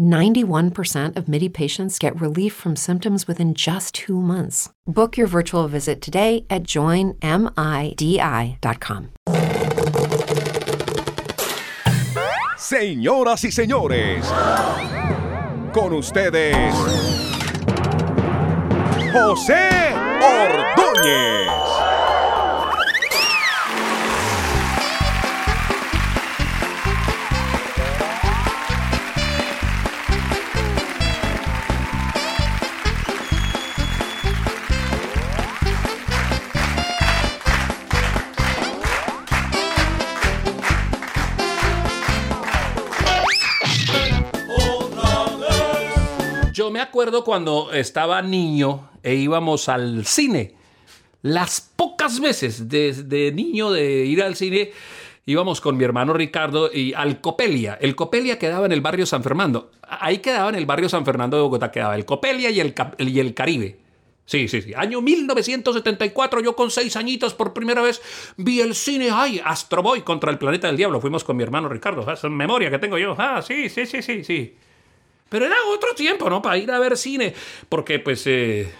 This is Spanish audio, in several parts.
91% of MIDI patients get relief from symptoms within just two months. Book your virtual visit today at joinmidi.com. Señoras y señores, con ustedes, José Ordóñez. Acuerdo cuando estaba niño e íbamos al cine. Las pocas veces desde niño de ir al cine íbamos con mi hermano Ricardo y al Copelia. El Copelia quedaba en el barrio San Fernando. Ahí quedaba en el barrio San Fernando de Bogotá, quedaba el Copelia y el, y el Caribe. Sí, sí, sí. Año 1974, yo con seis añitos por primera vez vi el cine. ¡Ay! Astro Boy contra el Planeta del Diablo. Fuimos con mi hermano Ricardo. Esa es memoria que tengo yo. Ah, sí, sí, sí, sí, sí. Pero era otro tiempo, ¿no? Para ir a ver cine. Porque, pues, eh,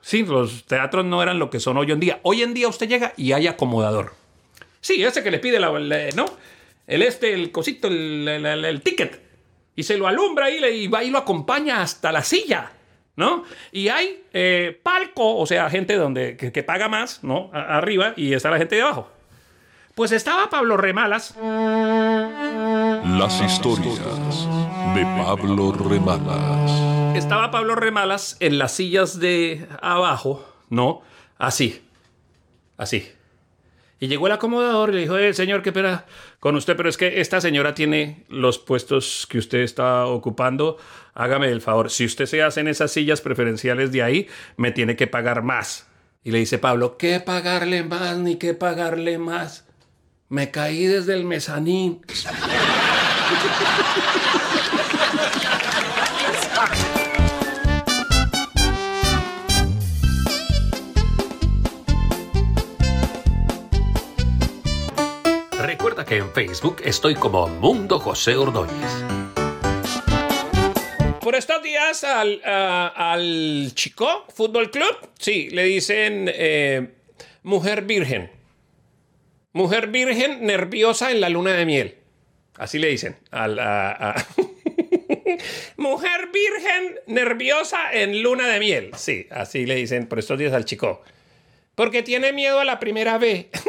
sí, los teatros no eran lo que son hoy en día. Hoy en día usted llega y hay acomodador. Sí, ese que le pide la, la- ¿no? El este, el cosito, el, ticket. Y se lo alumbra y, y va y lo acompaña hasta la silla, ¿no? Y hay eh, palco, o sea, gente donde, que, paga más, ¿no? Arriba y está la gente de abajo. Pues estaba Pablo Remalas. Las historias de Pablo Remalas. Estaba Pablo Remalas en las sillas de abajo, ¿no? Así. Así. Y llegó el acomodador y le dijo, eh, señor, qué pena con usted, pero es que esta señora tiene los puestos que usted está ocupando. Hágame el favor, si usted se hace en esas sillas preferenciales de ahí, me tiene que pagar más. Y le dice Pablo, ¿qué pagarle más ni qué pagarle más? Me caí desde el mezanín. que en Facebook estoy como Mundo José Ordóñez. Por estos días al, al Chico Fútbol Club, sí, le dicen eh, mujer virgen. Mujer virgen nerviosa en la luna de miel. Así le dicen. al- mujer virgen nerviosa en luna de miel. Sí, así le dicen por estos días al Chico. Porque tiene miedo a la primera B.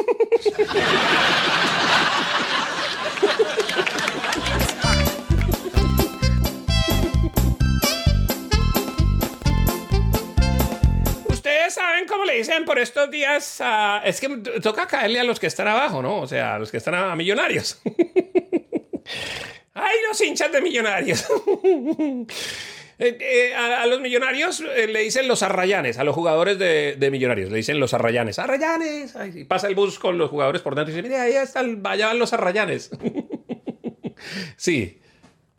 le dicen por estos días. es que toca caerle a los que están abajo, ¿no? O sea, a los que están a, millonarios. ¡Ay, los hinchas de millonarios! Eh, eh, a, los millonarios eh, le dicen los arrayanes, a los jugadores de, millonarios le dicen los arrayanes. ¡Arrayanes! Ay, y pasa el bus con los jugadores por dentro y dice: Mira, ahí están, allá van los arrayanes. sí,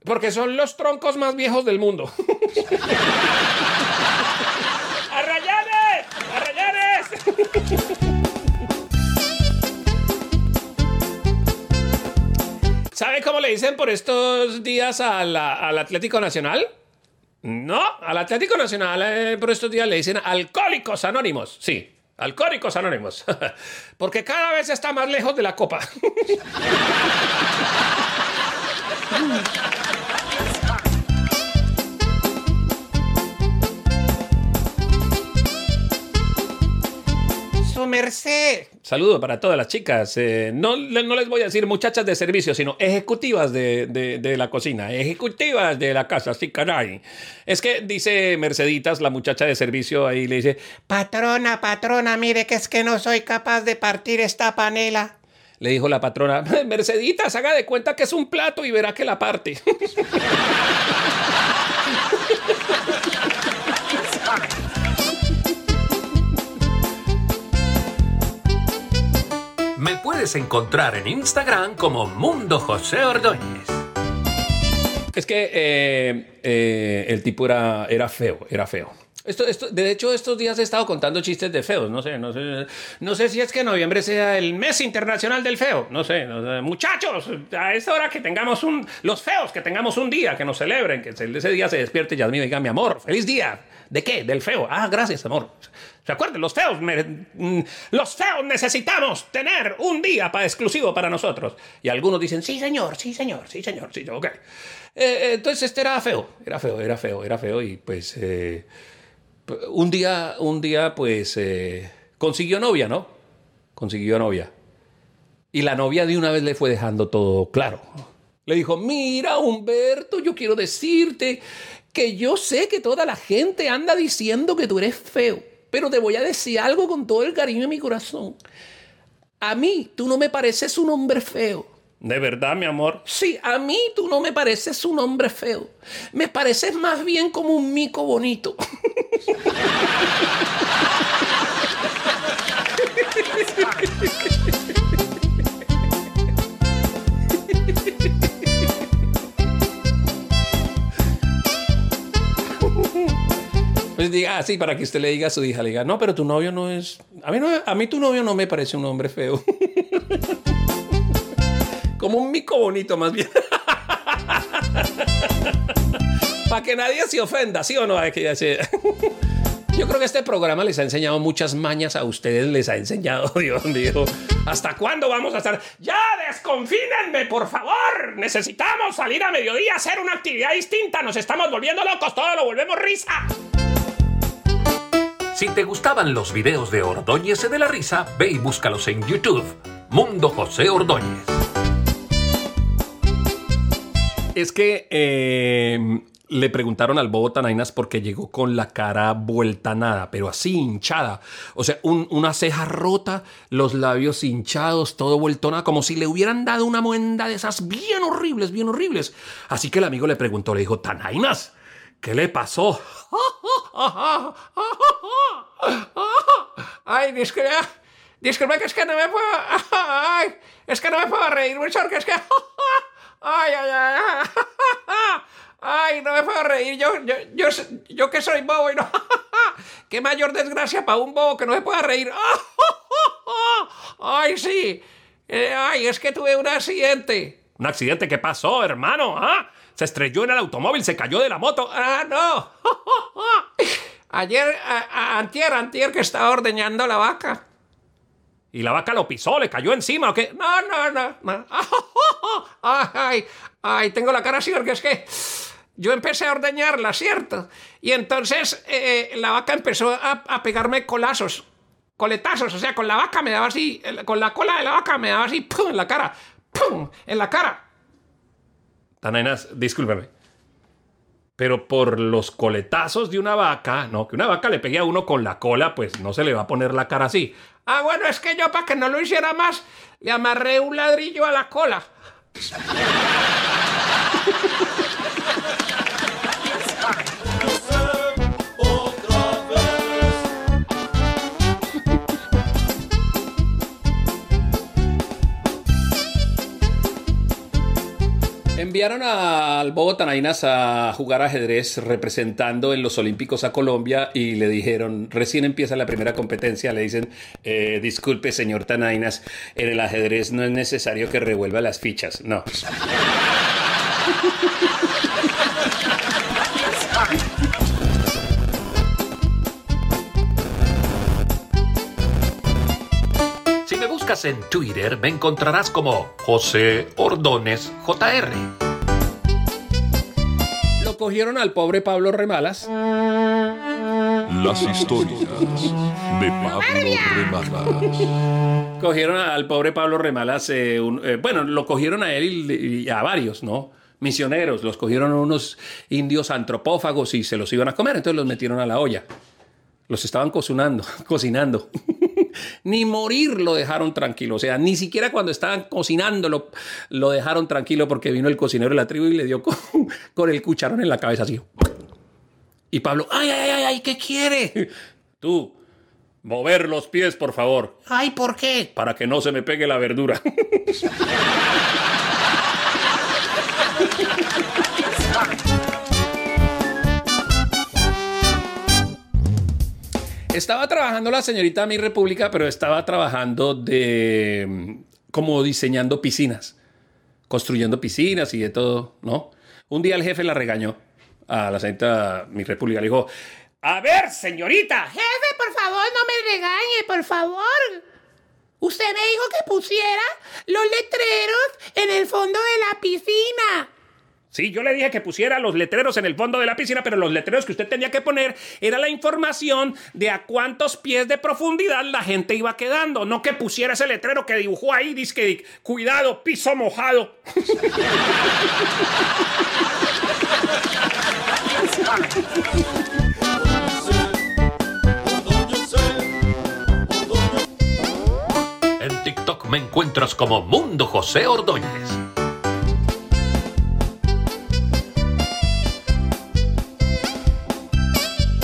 porque son los troncos más viejos del mundo. Cómo le dicen por estos días al Atlético Nacional? No, al Atlético Nacional eh, por estos días le dicen alcohólicos anónimos. Sí, alcohólicos anónimos. Porque cada vez está más lejos de la copa. merced. Saludo para todas las chicas. Eh, no, no, les voy a decir muchachas de servicio, sino ejecutivas de, de, la cocina, ejecutivas de la casa, sí, caray. Es que dice Merceditas, la muchacha de servicio, ahí le dice, patrona, patrona, mire que es que no soy capaz de partir esta panela. Le dijo la patrona, Merceditas, haga de cuenta que es un plato y verá que la parte. puedes encontrar en Instagram como Mundo José Ordóñez. Es que eh, eh, el tipo era, era feo, era feo. Esto, esto, de hecho, estos días he estado contando chistes de feos. No sé, no sé, no sé si es que noviembre sea el mes internacional del feo. No sé, muchachos, a esa hora que tengamos un, los feos, que tengamos un día, que nos celebren, que ese día se despierte y y diga, mi amor, feliz día. ¿De qué? Del feo. Ah, gracias, amor. Recuerden, los feos, mm, los feos necesitamos tener un día para exclusivo para nosotros. Y algunos dicen, sí, señor, sí, señor, sí, señor, sí, ok. Eh, eh, entonces este era feo, era feo, era feo, era feo y pues eh, un día, un día pues consiguió novia, ¿no? Consiguió novia. Y la novia de una vez le fue dejando todo claro. Le dijo, mira, Humberto, yo quiero decirte que yo sé que toda la gente anda diciendo que tú eres feo. Pero te voy a decir algo con todo el cariño de mi corazón. A mí tú no me pareces un hombre feo. ¿De verdad, mi amor? Sí, a mí tú no me pareces un hombre feo. Me pareces más bien como un mico bonito. Pues diga así para que usted le diga a su hija, le diga, no, pero tu novio no es. A mí, no, a mí tu novio no me parece un hombre feo. Como un mico bonito, más bien. para que nadie se ofenda, ¿sí o no? Yo creo que este programa les ha enseñado muchas mañas a ustedes, les ha enseñado, Dios mío. ¿Hasta cuándo vamos a estar? ¡Ya desconfínenme, por favor! Necesitamos salir a mediodía a hacer una actividad distinta. Nos estamos volviendo locos, todo lo volvemos risa. Si te gustaban los videos de Ordóñez de la Risa, ve y búscalos en YouTube. Mundo José Ordóñez. Es que em, le preguntaron al Bobo Tanainas porque llegó con la cara vuelta nada, pero así hinchada. O sea, una ceja rota, los labios hinchados, todo vuelto nada, como si le hubieran dado una muenda de esas bien horribles, bien horribles. Así que el amigo le preguntó, le dijo, Tanainas, ¿qué le pasó? Ay, disculpe, disculpe que es que no me puedo, ay, es que no me puedo reír mucho porque es que, ay, ay, ay, puedo reír, yo, yo, yo, yo que soy bobo y no, qué mayor desgracia para un bobo que no me pueda reír, ay, sí, eh, ay, es que tuve un accidente. ¿Un accidente qué pasó, hermano? ¿Ah? Se estrelló en el automóvil, se cayó de la moto. ¡Ah, no! Ayer, antier, antier que estaba ordeñando la vaca. ¿Y la vaca lo pisó, le cayó encima o qué? No, no, no, no. Ay, ay, tengo la cara así porque es que yo empecé a ordeñarla, ¿cierto? Y entonces eh, la vaca empezó a, pegarme colazos, coletazos, o sea, con la vaca me daba así, con la cola de la vaca me daba así, ¡pum! en la cara, ¡pum! en la cara. Tananas, discúlpeme. Pero por los coletazos de una vaca, no, que una vaca le pegue a uno con la cola, pues no se le va a poner la cara así. Ah, bueno, es que yo para que no lo hiciera más, le amarré un ladrillo a la cola. Enviaron al Bobo Tanainas a jugar ajedrez representando en los Olímpicos a Colombia y le dijeron, recién empieza la primera competencia, le dicen, eh, disculpe señor Tanainas, en el ajedrez no es necesario que revuelva las fichas, no. en Twitter me encontrarás como José Ordones JR. Lo cogieron al pobre Pablo Remalas. Las historias de Pablo Remalas. cogieron al pobre Pablo Remalas, eh, un- eh, bueno, lo cogieron a él y, y a varios, ¿no? Misioneros, los cogieron unos indios antropófagos y se los iban a comer, entonces los metieron a la olla. Los estaban cocinando, cocinando. Ni morir lo dejaron tranquilo. O sea, ni siquiera cuando estaban cocinando lo, lo dejaron tranquilo porque vino el cocinero de la tribu y le dio con, con el cucharón en la cabeza así. Y Pablo, ay, ay, ay, ay, ¿qué quiere? Tú, mover los pies, por favor, Ay, ¿por qué? para que no se me pegue la verdura. Estaba trabajando la señorita Mi República, pero estaba trabajando de mm, como diseñando piscinas, construyendo piscinas y de todo, ¿no? Un día el jefe la regañó a la señorita Mi República. Le dijo, a ver, señorita, Jefe, por favor, no me regañe, por favor. Usted me dijo que pusiera los letreros en el fondo de la piscina. Sí, yo le dije que pusiera los letreros en el fondo de la piscina, pero los letreros que usted tenía que poner era la información de a cuántos pies de profundidad la gente iba quedando, no que pusiera ese letrero que dibujó ahí, dice que cuidado, piso mojado. En TikTok me encuentras como Mundo José Ordóñez.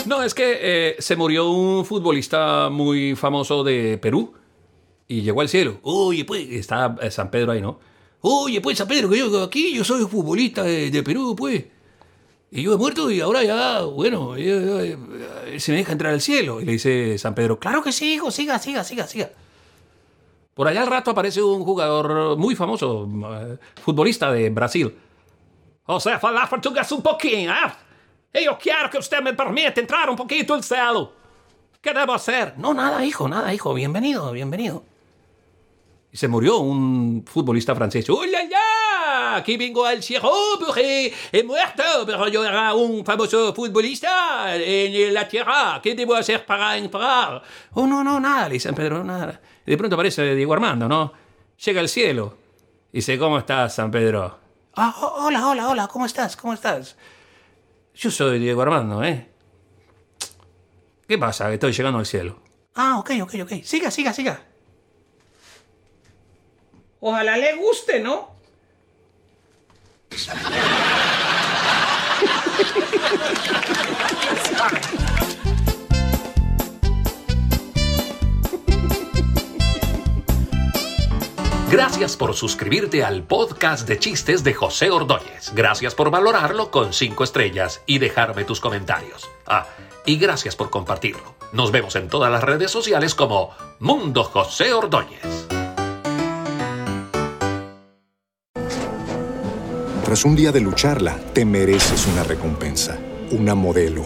No, es que eh, se murió un futbolista muy famoso de Perú y llegó al cielo. Oye, pues, está eh, San Pedro ahí, ¿no? Oye, pues, San Pedro, que yo aquí, yo soy futbolista de, Perú, pues. Y yo he muerto y ahora ya, bueno, ya- ya- se me deja entrar al cielo. Y le dice San Pedro, claro que sí, hijo, siga, siga, siga, siga. Por allá al rato aparece un jugador muy famoso, eh, futbolista de Brasil. O sea, falar un poquinho, ¿eh? Y yo quiero que usted me permita entrar un poquito al cielo. ¿Qué debo hacer? No, nada, hijo, nada, hijo. Bienvenido, bienvenido. Y se murió un futbolista francés. ¡Oh, la, la! Aquí vengo al cielo porque he muerto, pero yo era un famoso futbolista en la tierra. ¿Qué debo hacer para entrar? Oh, no, no, nada, le dice San Pedro, nada. Y de pronto aparece Diego Armando, ¿no? Llega al cielo. Y dice, ¿cómo estás, San Pedro? Ah, oh, hola, hola, hola, ¿cómo estás? ¿Cómo estás? Yo soy Diego Armando, ¿eh? ¿Qué pasa? Que estoy llegando al cielo. Ah, ok, ok, ok. Siga, siga, siga. Ojalá le guste, ¿no? Gracias por suscribirte al podcast de chistes de José Ordóñez. Gracias por valorarlo con 5 estrellas y dejarme tus comentarios. Ah, y gracias por compartirlo. Nos vemos en todas las redes sociales como Mundo José Ordóñez. Tras un día de lucharla, te mereces una recompensa, una modelo,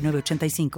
906985.